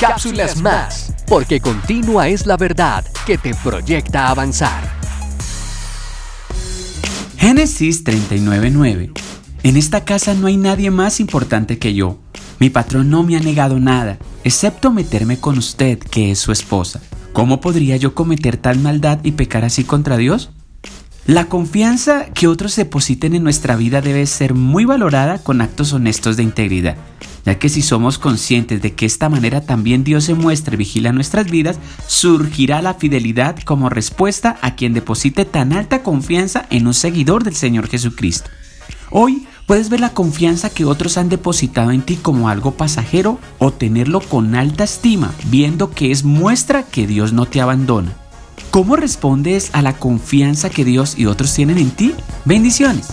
Cápsulas Más, porque continua es la verdad que te proyecta avanzar. Génesis 39:9 En esta casa no hay nadie más importante que yo. Mi patrón no me ha negado nada, excepto meterme con usted, que es su esposa. ¿Cómo podría yo cometer tal maldad y pecar así contra Dios? La confianza que otros depositen en nuestra vida debe ser muy valorada con actos honestos de integridad, ya que si somos conscientes de que esta manera también Dios se muestra y vigila nuestras vidas, surgirá la fidelidad como respuesta a quien deposite tan alta confianza en un seguidor del Señor Jesucristo. Hoy puedes ver la confianza que otros han depositado en ti como algo pasajero o tenerlo con alta estima, viendo que es muestra que Dios no te abandona. ¿Cómo respondes a la confianza que Dios y otros tienen en ti? Bendiciones.